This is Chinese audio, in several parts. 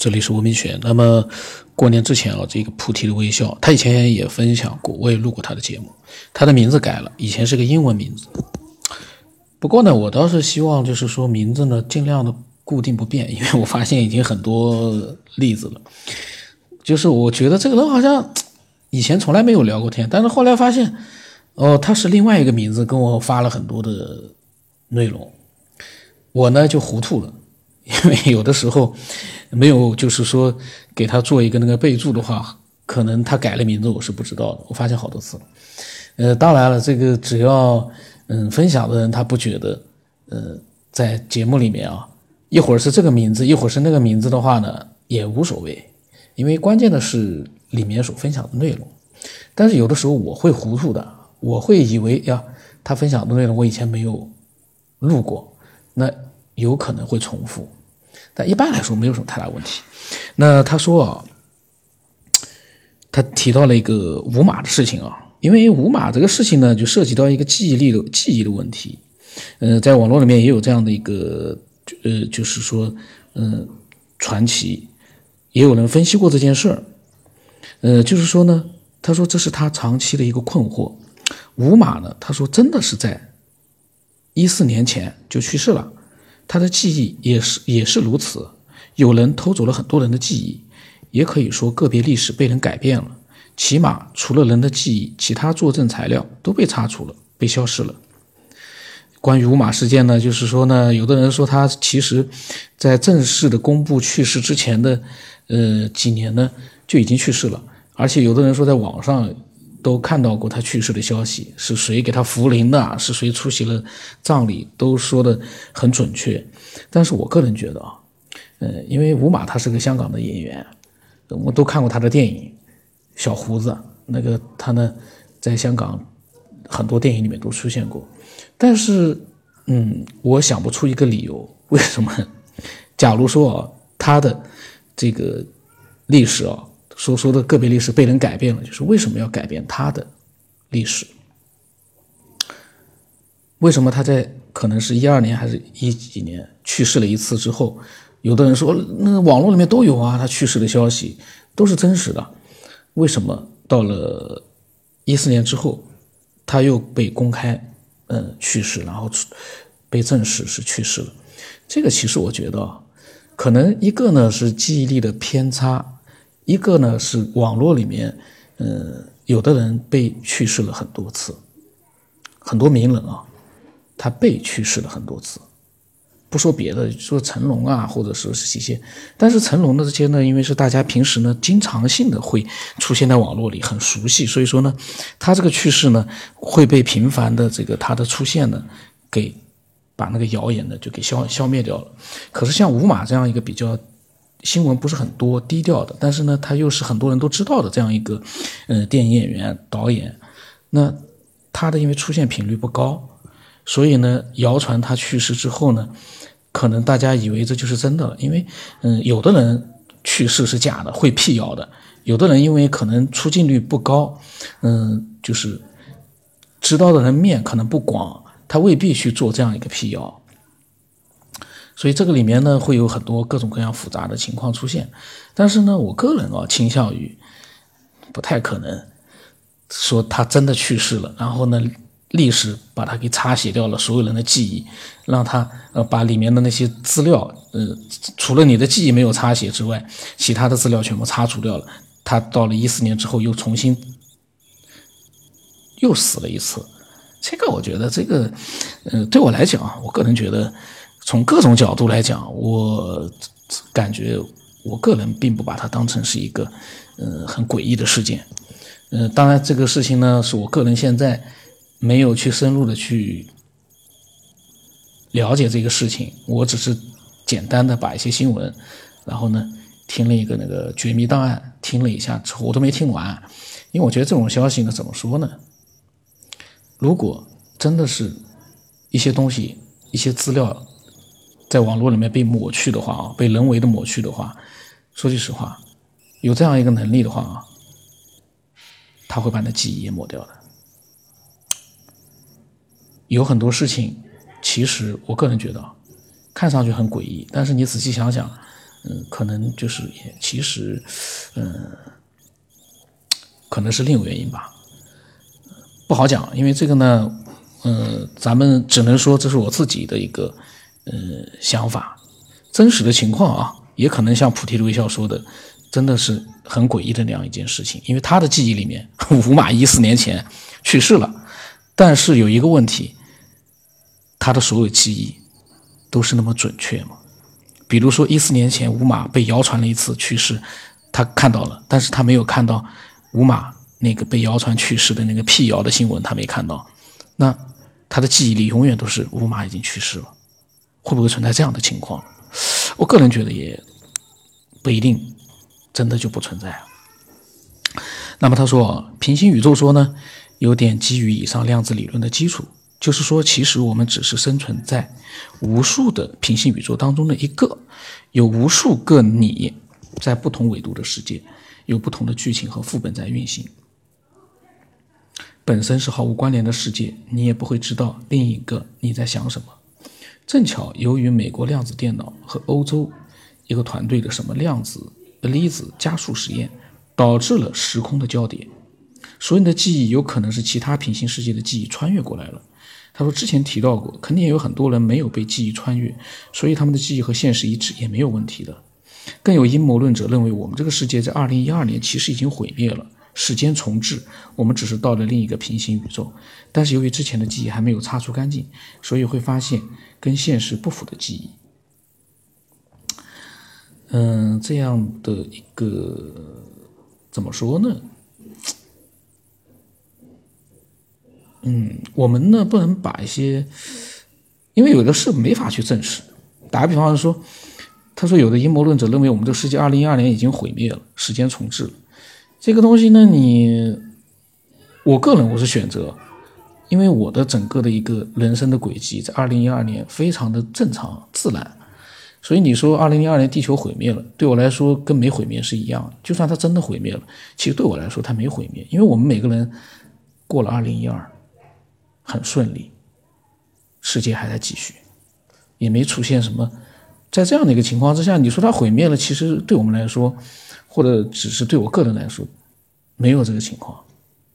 这里是文明学。那么过年之前啊，这个菩提的微笑，他以前也分享过，我也录过他的节目。他的名字改了，以前是个英文名字。不过呢，我倒是希望就是说名字呢尽量的固定不变，因为我发现已经很多例子了。就是我觉得这个人好像以前从来没有聊过天，但是后来发现，哦，他是另外一个名字，跟我发了很多的内容，我呢就糊涂了。因为有的时候没有，就是说给他做一个那个备注的话，可能他改了名字，我是不知道的。我发现好多次。呃，当然了，这个只要嗯分享的人他不觉得，呃，在节目里面啊，一会儿是这个名字，一会儿是那个名字的话呢，也无所谓。因为关键的是里面所分享的内容。但是有的时候我会糊涂的，我会以为呀，他分享的内容我以前没有录过，那有可能会重复。但一般来说没有什么太大问题。那他说啊，他提到了一个五马的事情啊，因为五马这个事情呢，就涉及到一个记忆力的记忆的问题。呃，在网络里面也有这样的一个呃，就是说嗯传奇，也有人分析过这件事儿。呃，就是说呢，他说这是他长期的一个困惑。五马呢，他说真的是在一四年前就去世了。他的记忆也是也是如此，有人偷走了很多人的记忆，也可以说个别历史被人改变了。起码除了人的记忆，其他作证材料都被擦除了，被消失了。关于五马事件呢，就是说呢，有的人说他其实，在正式的公布去世之前的，呃几年呢就已经去世了，而且有的人说在网上。都看到过他去世的消息，是谁给他扶灵的？是谁出席了葬礼？都说的很准确。但是我个人觉得啊，呃，因为吴马他是个香港的演员，我都看过他的电影，小胡子那个他呢，在香港很多电影里面都出现过。但是，嗯，我想不出一个理由，为什么？假如说啊，他的这个历史啊。所说的个别历史被人改变了，就是为什么要改变他的历史？为什么他在可能是一二年还是一几年去世了一次之后，有的人说那网络里面都有啊，他去世的消息都是真实的，为什么到了一四年之后他又被公开嗯去世，然后被证实是去世了？这个其实我觉得可能一个呢是记忆力的偏差。一个呢是网络里面，呃，有的人被去世了很多次，很多名人啊，他被去世了很多次。不说别的，说成龙啊，或者说是一些，但是成龙的这些呢，因为是大家平时呢经常性的会出现在网络里，很熟悉，所以说呢，他这个去世呢会被频繁的这个他的出现呢给把那个谣言呢就给消消灭掉了。可是像吴马这样一个比较。新闻不是很多，低调的，但是呢，他又是很多人都知道的这样一个，呃，电影演员、导演。那他的因为出现频率不高，所以呢，谣传他去世之后呢，可能大家以为这就是真的了。因为，嗯，有的人去世是假的，会辟谣的；有的人因为可能出镜率不高，嗯，就是知道的人面可能不广，他未必去做这样一个辟谣。所以这个里面呢，会有很多各种各样复杂的情况出现，但是呢，我个人啊倾向于不太可能说他真的去世了，然后呢，历史把他给擦写掉了所有人的记忆，让他呃把里面的那些资料，呃，除了你的记忆没有擦写之外，其他的资料全部擦除掉了。他到了一四年之后又重新又死了一次，这个我觉得这个，呃，对我来讲啊，我个人觉得。从各种角度来讲，我感觉我个人并不把它当成是一个，呃，很诡异的事件。呃，当然这个事情呢，是我个人现在没有去深入的去了解这个事情，我只是简单的把一些新闻，然后呢听了一个那个绝密档案，听了一下之后我都没听完，因为我觉得这种消息呢，怎么说呢？如果真的是一些东西、一些资料。在网络里面被抹去的话啊，被人为的抹去的话，说句实话，有这样一个能力的话啊，他会把那记忆也抹掉的。有很多事情，其实我个人觉得，看上去很诡异，但是你仔细想想，嗯，可能就是也其实，嗯，可能是另有原因吧，不好讲，因为这个呢，嗯，咱们只能说这是我自己的一个呃想法，真实的情况啊，也可能像菩提的微笑说的，真的是很诡异的那样一件事情，因为他的记忆里面，五马一四年前去世了，但是有一个问题，他的所有记忆都是那么准确吗？比如说，一四年前五马被谣传了一次去世，他看到了，但是他没有看到五马那个被谣传去世的那个辟谣的新闻，他没看到。那他的记忆里永远都是五马已经去世了，会不会存在这样的情况？我个人觉得也不一定，真的就不存在啊。那么他说，平行宇宙说呢，有点基于以上量子理论的基础。就是说，其实我们只是生存在无数的平行宇宙当中的一个，有无数个你在不同纬度的世界，有不同的剧情和副本在运行。本身是毫无关联的世界，你也不会知道另一个你在想什么。正巧由于美国量子电脑和欧洲一个团队的什么量子粒子加速实验，导致了时空的交叠，所以你的记忆有可能是其他平行世界的记忆穿越过来了。他说：“之前提到过，肯定也有很多人没有被记忆穿越，所以他们的记忆和现实一致也没有问题的。更有阴谋论者认为，我们这个世界在二零一二年其实已经毁灭了，时间重置，我们只是到了另一个平行宇宙。但是由于之前的记忆还没有擦除干净，所以会发现跟现实不符的记忆。嗯，这样的一个怎么说呢？”嗯，我们呢不能把一些，因为有的事没法去证实。打个比方说，他说有的阴谋论者认为我们这个世界二零一二年已经毁灭了，时间重置了。这个东西呢，你，我个人我是选择，因为我的整个的一个人生的轨迹在二零一二年非常的正常自然，所以你说二零一二年地球毁灭了，对我来说跟没毁灭是一样。就算它真的毁灭了，其实对我来说它没毁灭，因为我们每个人过了二零一二。很顺利，世界还在继续，也没出现什么。在这样的一个情况之下，你说它毁灭了，其实对我们来说，或者只是对我个人来说，没有这个情况，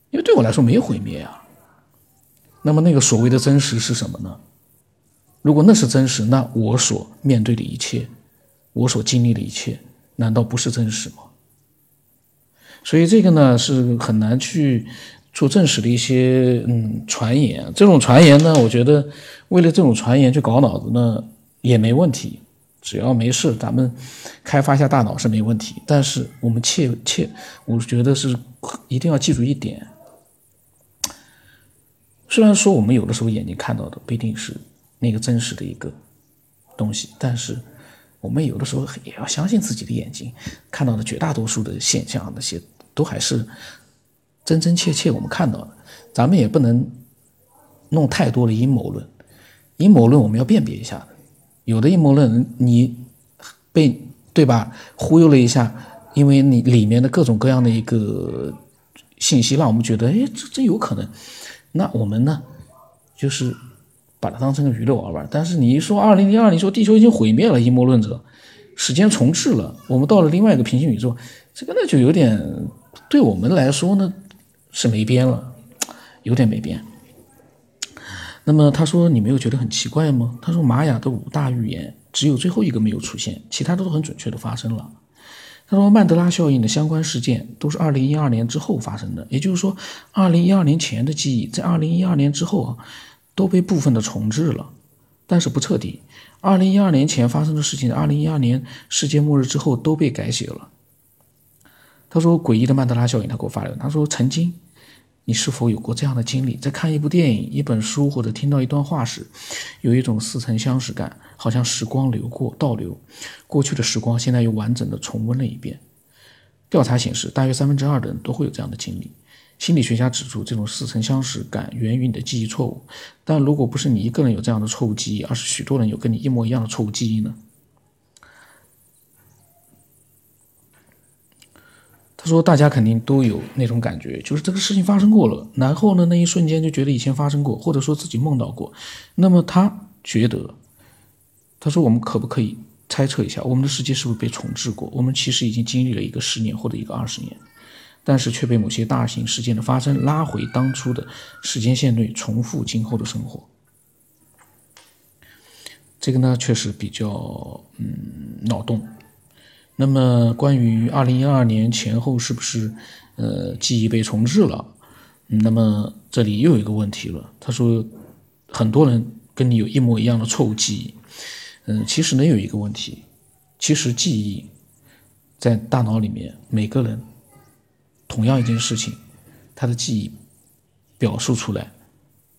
因为对我来说没有毁灭啊。那么那个所谓的真实是什么呢？如果那是真实，那我所面对的一切，我所经历的一切，难道不是真实吗？所以这个呢是很难去。做证实的一些嗯传言，这种传言呢，我觉得为了这种传言去搞脑子呢也没问题，只要没事，咱们开发一下大脑是没问题。但是我们切切，我觉得是一定要记住一点，虽然说我们有的时候眼睛看到的不一定是那个真实的一个东西，但是我们有的时候也要相信自己的眼睛看到的绝大多数的现象，那些都还是。真真切切我们看到的，咱们也不能弄太多的阴谋论。阴谋论我们要辨别一下，有的阴谋论你被对吧忽悠了一下，因为你里面的各种各样的一个信息，让我们觉得哎这真有可能。那我们呢就是把它当成个娱乐玩玩。但是你一说二零零二，你说地球已经毁灭了，阴谋论者，时间重置了，我们到了另外一个平行宇宙，这个呢就有点对我们来说呢。是没边了，有点没边。那么他说：“你没有觉得很奇怪吗？”他说：“玛雅的五大预言只有最后一个没有出现，其他的都很准确的发生了。”他说：“曼德拉效应的相关事件都是二零一二年之后发生的，也就是说，二零一二年前的记忆在二零一二年之后啊都被部分的重置了，但是不彻底。二零一二年前发生的事情，二零一二年世界末日之后都被改写了。”他说：“诡异的曼德拉效应。”他给我发了，他说：“曾经。”你是否有过这样的经历？在看一部电影、一本书或者听到一段话时，有一种似曾相识感，好像时光流过、倒流，过去的时光现在又完整的重温了一遍。调查显示，大约三分之二的人都会有这样的经历。心理学家指出，这种似曾相识感源于你的记忆错误。但如果不是你一个人有这样的错误记忆，而是许多人有跟你一模一样的错误记忆呢？他说：“大家肯定都有那种感觉，就是这个事情发生过了，然后呢，那一瞬间就觉得以前发生过，或者说自己梦到过。那么他觉得，他说我们可不可以猜测一下，我们的世界是不是被重置过？我们其实已经经历了一个十年或者一个二十年，但是却被某些大型事件的发生拉回当初的时间线内，重复今后的生活。这个呢，确实比较嗯脑洞。那么，关于二零一二年前后是不是呃记忆被重置了？那么这里又有一个问题了。他说，很多人跟你有一模一样的错误记忆。嗯，其实呢有一个问题，其实记忆在大脑里面，每个人同样一件事情，他的记忆表述出来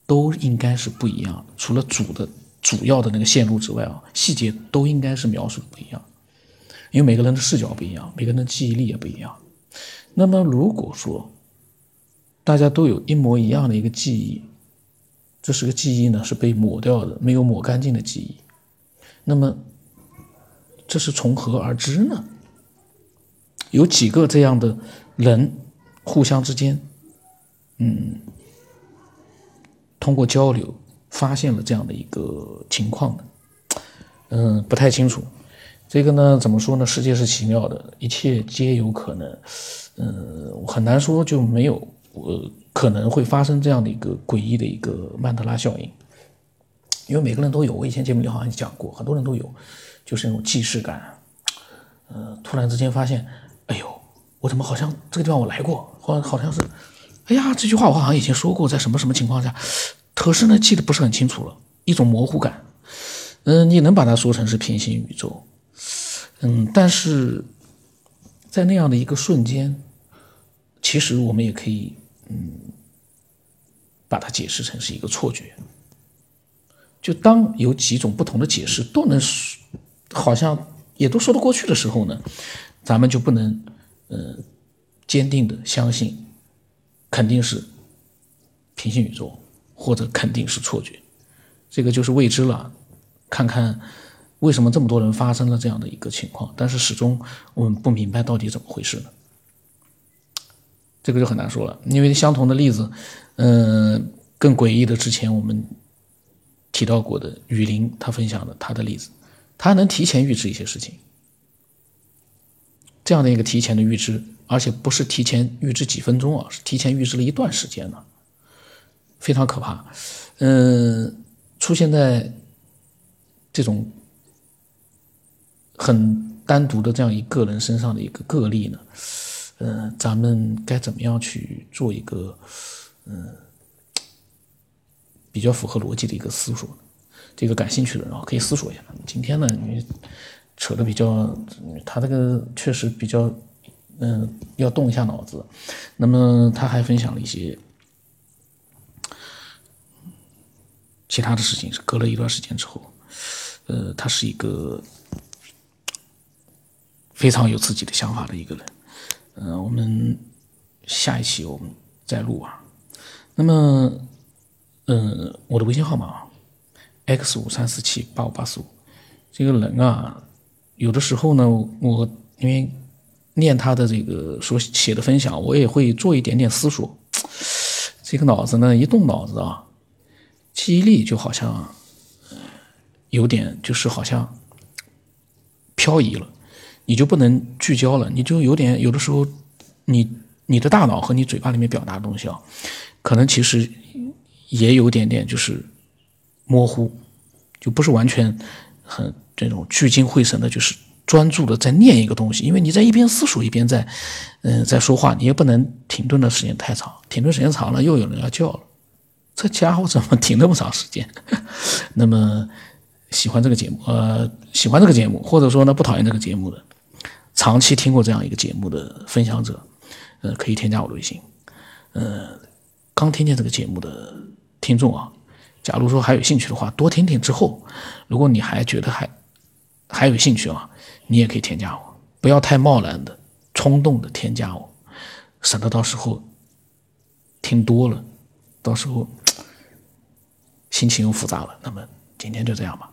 都应该是不一样。除了主的主要的那个线路之外啊，细节都应该是描述的不一样。因为每个人的视角不一样，每个人的记忆力也不一样。那么如果说大家都有一模一样的一个记忆，这是个记忆呢，是被抹掉的，没有抹干净的记忆。那么，这是从何而知呢？有几个这样的人互相之间，嗯，通过交流发现了这样的一个情况的，嗯，不太清楚。这个呢，怎么说呢？世界是奇妙的，一切皆有可能。嗯，很难说就没有呃可能会发生这样的一个诡异的一个曼德拉效应。因为每个人都有，我以前节目里好像讲过，很多人都有，就是那种既视感，呃，突然之间发现，哎呦，我怎么好像这个地方我来过，或者好像是，哎呀，这句话我好像以前说过，在什么什么情况下，可是呢记得不是很清楚了，一种模糊感，嗯，你能把它说成是平行宇宙，嗯，但是在那样的一个瞬间，其实我们也可以，嗯，把它解释成是一个错觉。就当有几种不同的解释都能说，好像也都说得过去的时候呢，咱们就不能，呃，坚定的相信，肯定是平行宇宙，或者肯定是错觉，这个就是未知了。看看为什么这么多人发生了这样的一个情况，但是始终我们不明白到底怎么回事呢？这个就很难说了，因为相同的例子，嗯，更诡异的之前我们。提到过的雨林，他分享的他的例子，他能提前预知一些事情，这样的一个提前的预知，而且不是提前预知几分钟啊，是提前预知了一段时间呢，非常可怕。嗯，出现在这种很单独的这样一个人身上的一个个例呢，嗯，咱们该怎么样去做一个嗯？比较符合逻辑的一个思索，这个感兴趣的人啊，可以思索一下。今天呢，你扯的比较，他这个确实比较，嗯，要动一下脑子。那么他还分享了一些其他的事情，是隔了一段时间之后，呃，他是一个非常有自己的想法的一个人。嗯，我们下一期我们再录啊。那么。嗯，我的微信号码啊，x 五三四七八五八四五。这个人啊，有的时候呢，我因为念他的这个所写的分享，我也会做一点点思索。这个脑子呢，一动脑子啊，记忆力就好像有点，就是好像漂移了，你就不能聚焦了，你就有点有的时候，你你的大脑和你嘴巴里面表达的东西啊，可能其实。也有点点就是模糊，就不是完全很这种聚精会神的，就是专注的在念一个东西。因为你在一边思索一边在，嗯，在说话，你也不能停顿的时间太长，停顿时间长了又有人要叫了。这家伙怎么停那么长时间？那么喜欢这个节目，呃，喜欢这个节目，或者说呢不讨厌这个节目的，长期听过这样一个节目的分享者，呃，可以添加我的微信。呃，刚听见这个节目的。听众啊，假如说还有兴趣的话，多听听之后，如果你还觉得还还有兴趣啊，你也可以添加我，不要太贸然的、冲动的添加我，省得到时候听多了，到时候心情又复杂了。那么今天就这样吧。